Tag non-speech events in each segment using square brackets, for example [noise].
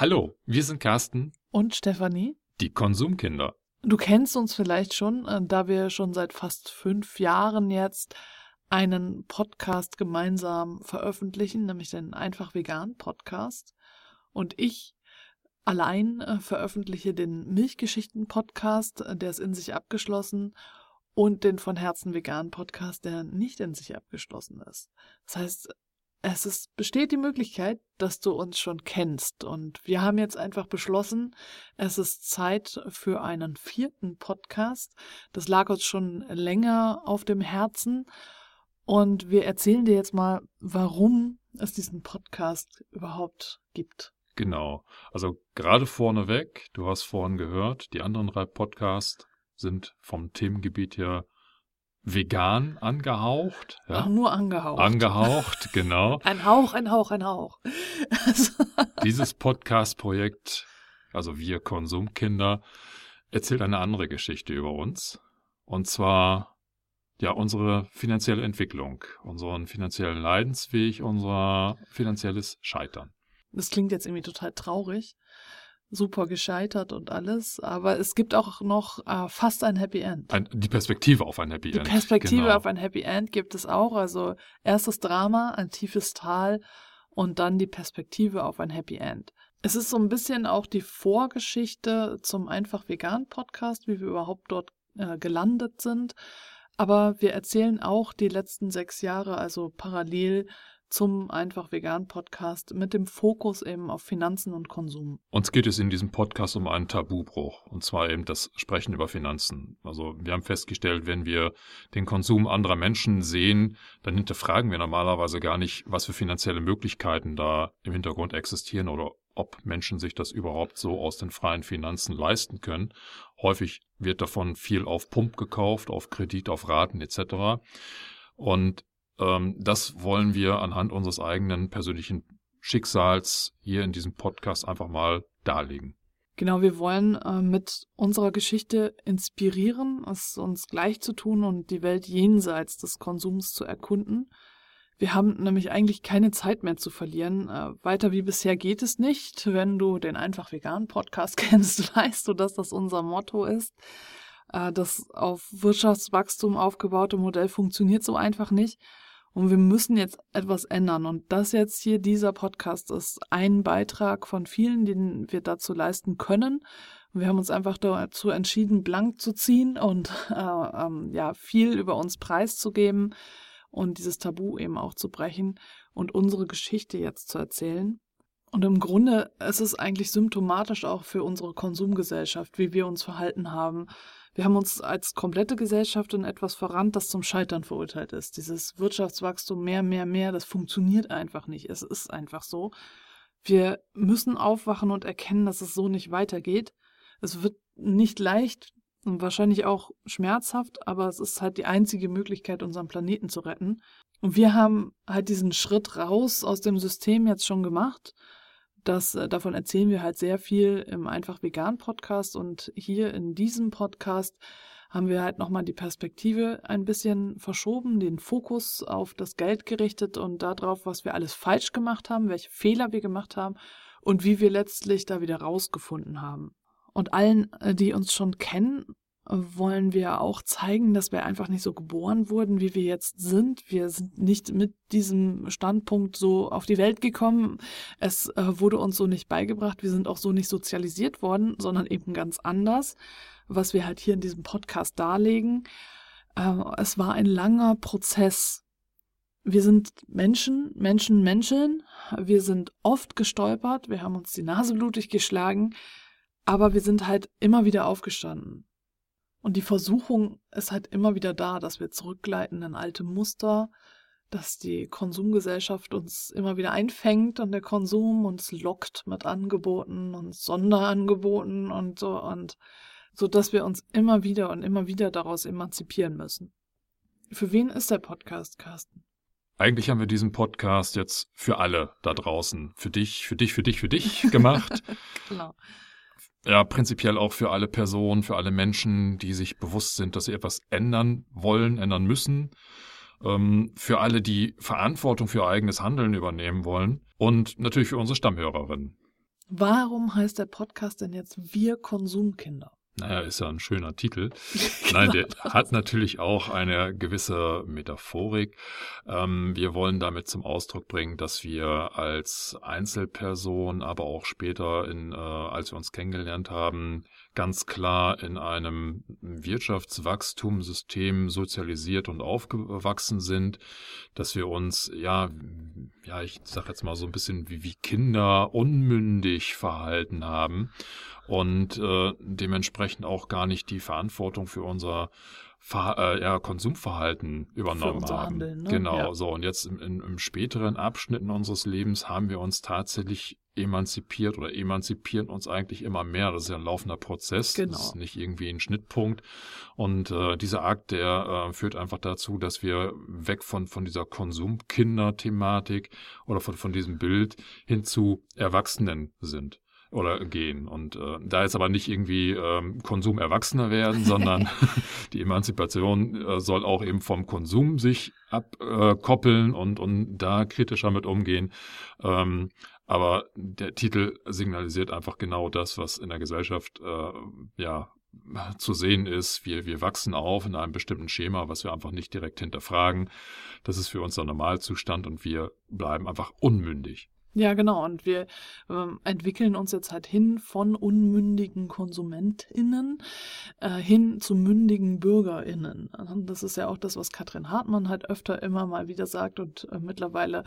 Hallo, wir sind Carsten und Stefanie, die Konsumkinder. Du kennst uns vielleicht schon, äh, da wir schon seit fast fünf Jahren jetzt einen Podcast gemeinsam veröffentlichen, nämlich den Einfach Vegan Podcast. Und ich allein äh, veröffentliche den Milchgeschichten Podcast, äh, der ist in sich abgeschlossen, und den von Herzen Vegan Podcast, der nicht in sich abgeschlossen ist. Das heißt, es ist, besteht die Möglichkeit, dass du uns schon kennst. Und wir haben jetzt einfach beschlossen, es ist Zeit für einen vierten Podcast. Das lag uns schon länger auf dem Herzen. Und wir erzählen dir jetzt mal, warum es diesen Podcast überhaupt gibt. Genau. Also gerade vorneweg, du hast vorhin gehört, die anderen drei Podcasts sind vom Themengebiet her vegan angehaucht. Ja. Ach, nur angehaucht. Angehaucht, genau. [laughs] ein Hauch, ein Hauch, ein Hauch. [laughs] Dieses Podcast-Projekt, also wir Konsumkinder, erzählt eine andere Geschichte über uns. Und zwar ja unsere finanzielle Entwicklung, unseren finanziellen Leidensweg, unser finanzielles Scheitern. Das klingt jetzt irgendwie total traurig super gescheitert und alles, aber es gibt auch noch äh, fast ein Happy End. Ein, die Perspektive auf ein Happy die End. Die Perspektive genau. auf ein Happy End gibt es auch. Also erstes Drama, ein tiefes Tal und dann die Perspektive auf ein Happy End. Es ist so ein bisschen auch die Vorgeschichte zum Einfach Vegan Podcast, wie wir überhaupt dort äh, gelandet sind. Aber wir erzählen auch die letzten sechs Jahre, also parallel zum Einfach Vegan Podcast mit dem Fokus eben auf Finanzen und Konsum. Uns geht es in diesem Podcast um einen Tabubruch und zwar eben das Sprechen über Finanzen. Also wir haben festgestellt, wenn wir den Konsum anderer Menschen sehen, dann hinterfragen wir normalerweise gar nicht, was für finanzielle Möglichkeiten da im Hintergrund existieren oder ob Menschen sich das überhaupt so aus den freien Finanzen leisten können. Häufig wird davon viel auf Pump gekauft, auf Kredit, auf Raten etc. Und ähm, das wollen wir anhand unseres eigenen persönlichen Schicksals hier in diesem Podcast einfach mal darlegen. Genau, wir wollen äh, mit unserer Geschichte inspirieren, es uns gleich zu tun und die Welt jenseits des Konsums zu erkunden. Wir haben nämlich eigentlich keine Zeit mehr zu verlieren. Äh, weiter wie bisher geht es nicht. Wenn du den Einfach Vegan Podcast [laughs] kennst, weißt du, dass das unser Motto ist. Äh, das auf Wirtschaftswachstum aufgebaute Modell funktioniert so einfach nicht. Und wir müssen jetzt etwas ändern. Und das jetzt hier, dieser Podcast, ist ein Beitrag von vielen, den wir dazu leisten können. Und wir haben uns einfach dazu entschieden, blank zu ziehen und [laughs] äh, ähm, ja, viel über uns preiszugeben und dieses Tabu eben auch zu brechen und unsere Geschichte jetzt zu erzählen. Und im Grunde ist es eigentlich symptomatisch auch für unsere Konsumgesellschaft, wie wir uns verhalten haben, wir haben uns als komplette Gesellschaft in etwas verrannt, das zum Scheitern verurteilt ist. Dieses Wirtschaftswachstum mehr, mehr, mehr, das funktioniert einfach nicht. Es ist einfach so. Wir müssen aufwachen und erkennen, dass es so nicht weitergeht. Es wird nicht leicht und wahrscheinlich auch schmerzhaft, aber es ist halt die einzige Möglichkeit, unseren Planeten zu retten. Und wir haben halt diesen Schritt raus aus dem System jetzt schon gemacht das, äh, davon erzählen wir halt sehr viel im Einfach Vegan Podcast und hier in diesem Podcast haben wir halt nochmal die Perspektive ein bisschen verschoben, den Fokus auf das Geld gerichtet und darauf, was wir alles falsch gemacht haben, welche Fehler wir gemacht haben und wie wir letztlich da wieder rausgefunden haben. Und allen, äh, die uns schon kennen, wollen wir auch zeigen, dass wir einfach nicht so geboren wurden, wie wir jetzt sind. Wir sind nicht mit diesem Standpunkt so auf die Welt gekommen. Es äh, wurde uns so nicht beigebracht. Wir sind auch so nicht sozialisiert worden, sondern eben ganz anders, was wir halt hier in diesem Podcast darlegen. Äh, es war ein langer Prozess. Wir sind Menschen, Menschen, Menschen. Wir sind oft gestolpert. Wir haben uns die Nase blutig geschlagen. Aber wir sind halt immer wieder aufgestanden. Und die Versuchung ist halt immer wieder da, dass wir zurückgleiten in alte Muster, dass die Konsumgesellschaft uns immer wieder einfängt und der Konsum uns lockt mit Angeboten und Sonderangeboten und so und so dass wir uns immer wieder und immer wieder daraus emanzipieren müssen. Für wen ist der Podcast, Carsten? Eigentlich haben wir diesen Podcast jetzt für alle da draußen, für dich, für dich, für dich, für dich [laughs] gemacht. genau ja, prinzipiell auch für alle Personen, für alle Menschen, die sich bewusst sind, dass sie etwas ändern wollen, ändern müssen. Ähm, für alle, die Verantwortung für ihr eigenes Handeln übernehmen wollen. Und natürlich für unsere Stammhörerinnen. Warum heißt der Podcast denn jetzt Wir Konsumkinder? Naja, ist ja ein schöner Titel. [laughs] Nein, der hat natürlich auch eine gewisse Metaphorik. Ähm, wir wollen damit zum Ausdruck bringen, dass wir als Einzelperson, aber auch später, in, äh, als wir uns kennengelernt haben, ganz klar in einem Wirtschaftswachstumssystem sozialisiert und aufgewachsen sind, dass wir uns, ja, ja, ich sag jetzt mal so ein bisschen wie, wie Kinder unmündig verhalten haben und äh, dementsprechend auch gar nicht die Verantwortung für unser Ver äh, ja, Konsumverhalten übernommen haben. Handeln, ne? Genau, ja. so und jetzt im, im, im späteren Abschnitten unseres Lebens haben wir uns tatsächlich emanzipiert oder emanzipieren uns eigentlich immer mehr. Das ist ja ein laufender Prozess. Genau. Das ist nicht irgendwie ein Schnittpunkt. Und äh, dieser Akt, der äh, führt einfach dazu, dass wir weg von, von dieser Konsumkinder-Thematik oder von, von diesem Bild hin zu Erwachsenen sind oder gehen. Und äh, da jetzt aber nicht irgendwie ähm, Konsum erwachsener werden, sondern [laughs] [laughs] die Emanzipation äh, soll auch eben vom Konsum sich abkoppeln äh, und, und da kritischer mit umgehen. Ähm, aber der Titel signalisiert einfach genau das, was in der Gesellschaft äh, ja zu sehen ist. Wir, wir wachsen auf in einem bestimmten Schema, was wir einfach nicht direkt hinterfragen. Das ist für uns der Normalzustand und wir bleiben einfach unmündig. Ja, genau. Und wir ähm, entwickeln uns jetzt halt hin von unmündigen KonsumentInnen äh, hin zu mündigen BürgerInnen. Und das ist ja auch das, was Katrin Hartmann halt öfter immer mal wieder sagt. Und äh, mittlerweile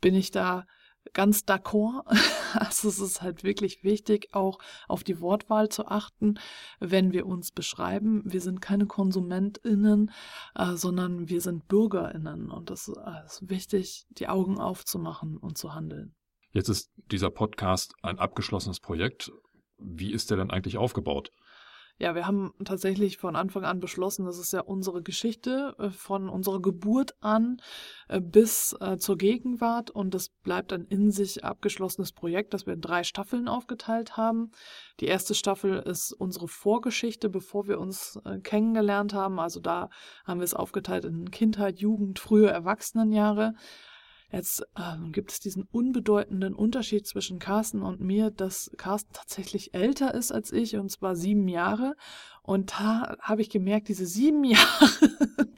bin ich da ganz d'accord. [laughs] Also es ist halt wirklich wichtig, auch auf die Wortwahl zu achten, wenn wir uns beschreiben. Wir sind keine KonsumentInnen, äh, sondern wir sind BürgerInnen. Und das äh, ist wichtig, die Augen aufzumachen und zu handeln. Jetzt ist dieser Podcast ein abgeschlossenes Projekt. Wie ist der denn eigentlich aufgebaut? Ja, wir haben tatsächlich von Anfang an beschlossen, das ist ja unsere Geschichte äh, von unserer Geburt an äh, bis äh, zur Gegenwart und das bleibt ein in sich abgeschlossenes Projekt, das wir in drei Staffeln aufgeteilt haben. Die erste Staffel ist unsere Vorgeschichte, bevor wir uns kennengelernt haben. Also da haben wir es aufgeteilt in Kindheit, Jugend, frühe Erwachsenenjahre. Jetzt ähm, gibt es diesen unbedeutenden Unterschied zwischen Carsten und mir, dass Carsten tatsächlich älter ist als ich, und zwar sieben Jahre. Und da habe ich gemerkt, diese sieben [laughs] Jahre,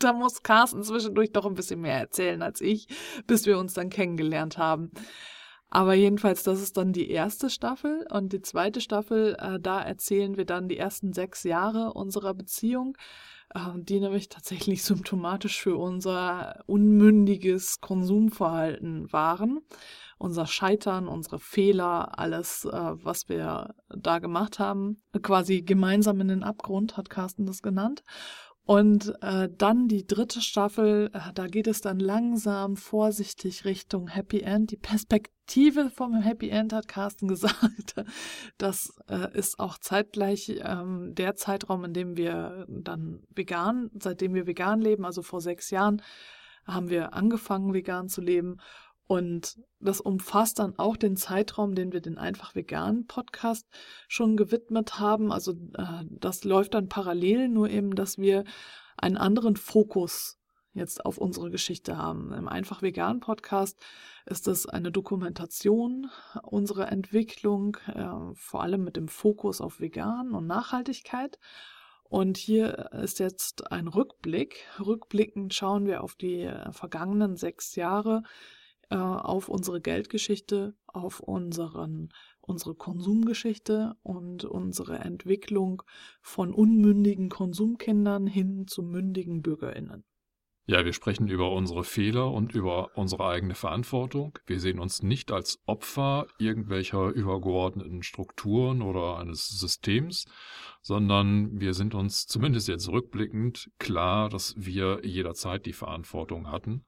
da muss Carsten zwischendurch doch ein bisschen mehr erzählen als ich, bis wir uns dann kennengelernt haben. Aber jedenfalls, das ist dann die erste Staffel. Und die zweite Staffel, äh, da erzählen wir dann die ersten sechs Jahre unserer Beziehung. Ähm, die nämlich tatsächlich [laughs] symptomatisch für unser unmündiges Konsumverhalten waren. Unser Scheitern, unsere Fehler, alles, äh, was wir da gemacht haben, quasi gemeinsam in den Abgrund, hat Carsten das genannt. Und äh, dann die dritte Staffel, äh, da geht es dann langsam vorsichtig Richtung Happy End. Die Perspektive vom Happy End hat Carsten [laughs] gesagt. Das äh, ist auch zeitgleich ähm, der Zeitraum, in dem wir dann vegan, seitdem wir vegan leben, also vor sechs Jahren, haben wir angefangen, vegan zu leben. Und das umfasst dann auch den Zeitraum, den wir den Einfach Vegan Podcast schon gewidmet haben. Also äh, das läuft dann parallel, nur eben, dass wir einen anderen Fokus jetzt auf unsere Geschichte haben. Im Einfach Vegan Podcast ist es eine Dokumentation unserer Entwicklung, äh, vor allem mit dem Fokus auf Vegan und Nachhaltigkeit. Und hier ist jetzt ein Rückblick. Rückblickend schauen wir auf die äh, vergangenen sechs Jahre, äh, auf unsere Geldgeschichte, auf unseren, unsere Konsumgeschichte und unsere Entwicklung von unmündigen Konsumkindern hin zu mündigen Bürgerinnen. Ja, wir sprechen über unsere Fehler und über unsere eigene Verantwortung. Wir sehen uns nicht als Opfer irgendwelcher übergeordneten Strukturen oder eines Systems, sondern wir sind uns zumindest jetzt rückblickend klar, dass wir jederzeit die Verantwortung hatten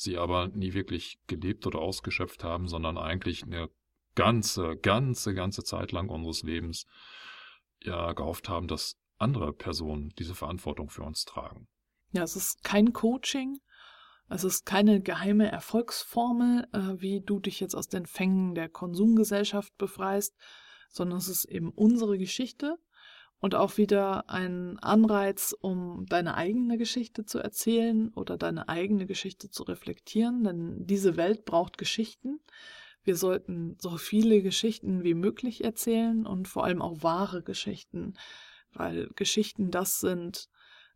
sie aber nie wirklich gelebt oder ausgeschöpft haben, sondern eigentlich eine ganze, ganze, ganze Zeit lang unseres Lebens ja gehofft haben, dass andere Personen diese Verantwortung für uns tragen. Ja, es ist kein Coaching, es ist keine geheime Erfolgsformel, äh, wie du dich jetzt aus den Fängen der Konsumgesellschaft befreist, sondern es ist eben unsere Geschichte und auch wieder ein Anreiz, um deine eigene Geschichte zu erzählen oder deine eigene Geschichte zu reflektieren, denn diese Welt braucht Geschichten. wir sollten so viele Geschichten wie möglich erzählen und vor allem auch wahre Geschichten, weil Geschichten das sind,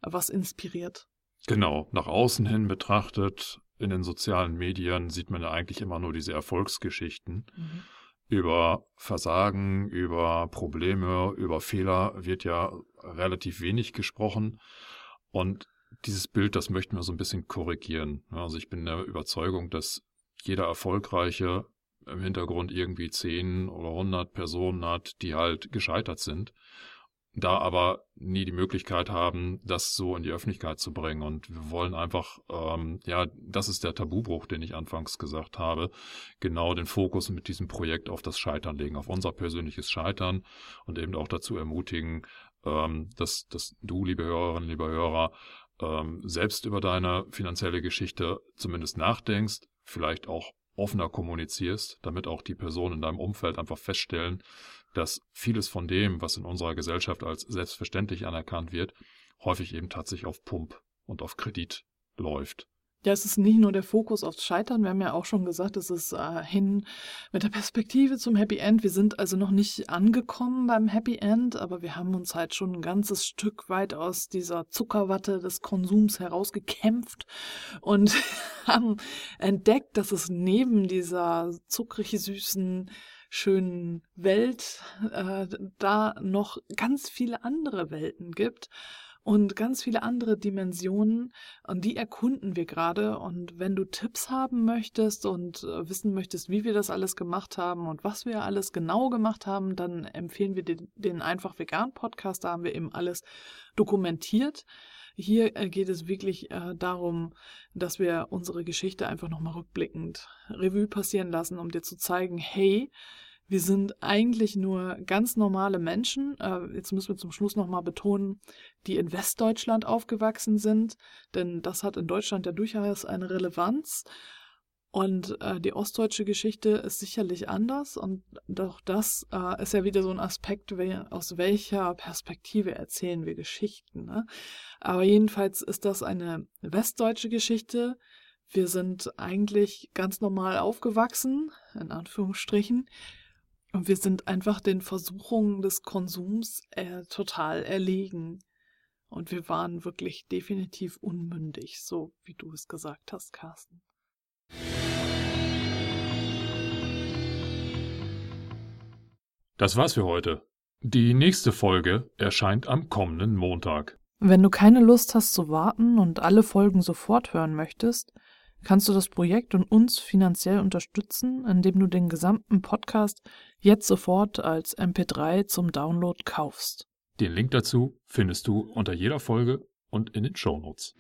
was inspiriert. Genau, nach außen hin betrachtet, in den sozialen Medien sieht man ja eigentlich immer nur diese Erfolgsgeschichten. Mhm. Über Versagen, über Probleme, über Fehler wird ja relativ wenig gesprochen. Und dieses Bild, das möchten wir so ein bisschen korrigieren. Also ich bin der Überzeugung, dass jeder Erfolgreiche im Hintergrund irgendwie 10 oder 100 Personen hat, die halt gescheitert sind da aber nie die Möglichkeit haben, das so in die Öffentlichkeit zu bringen. Und wir wollen einfach, ähm, ja, das ist der Tabubruch, den ich anfangs gesagt habe, genau den Fokus mit diesem Projekt auf das Scheitern legen, auf unser persönliches Scheitern und eben auch dazu ermutigen, ähm, dass, dass du, liebe Hörerinnen, liebe Hörer, ähm, selbst über deine finanzielle Geschichte zumindest nachdenkst, vielleicht auch offener kommunizierst, damit auch die Personen in deinem Umfeld einfach feststellen, dass vieles von dem, was in unserer Gesellschaft als selbstverständlich anerkannt wird, häufig eben tatsächlich auf Pump und auf Kredit läuft. Ja, es ist nicht nur der Fokus aufs Scheitern. Wir haben ja auch schon gesagt, es ist äh, hin mit der Perspektive zum Happy End. Wir sind also noch nicht angekommen beim Happy End, aber wir haben uns halt schon ein ganzes Stück weit aus dieser Zuckerwatte des Konsums herausgekämpft und [laughs] haben entdeckt, dass es neben dieser zuckrig süßen schönen Welt äh, da noch ganz viele andere Welten gibt und ganz viele andere Dimensionen und die erkunden wir gerade und wenn du Tipps haben möchtest und äh, wissen möchtest, wie wir das alles gemacht haben und was wir alles genau gemacht haben, dann empfehlen wir den, den einfach vegan Podcast, da haben wir eben alles dokumentiert. Hier äh, geht es wirklich äh, darum, dass wir unsere Geschichte einfach nochmal rückblickend Revue passieren lassen, um dir zu zeigen, hey, wir sind eigentlich nur ganz normale Menschen. Äh, jetzt müssen wir zum Schluss nochmal betonen, die in Westdeutschland aufgewachsen sind, denn das hat in Deutschland ja durchaus eine Relevanz. Und äh, die ostdeutsche Geschichte ist sicherlich anders und doch das äh, ist ja wieder so ein Aspekt, we aus welcher Perspektive erzählen wir Geschichten. Ne? Aber jedenfalls ist das eine westdeutsche Geschichte. Wir sind eigentlich ganz normal aufgewachsen, in Anführungsstrichen. Und wir sind einfach den Versuchungen des Konsums äh, total erlegen. Und wir waren wirklich definitiv unmündig, so wie du es gesagt hast, Carsten. Das war's für heute. Die nächste Folge erscheint am kommenden Montag. Wenn du keine Lust hast zu warten und alle Folgen sofort hören möchtest, kannst du das Projekt und uns finanziell unterstützen, indem du den gesamten Podcast jetzt sofort als MP3 zum Download kaufst. Den Link dazu findest du unter jeder Folge und in den Show Notes.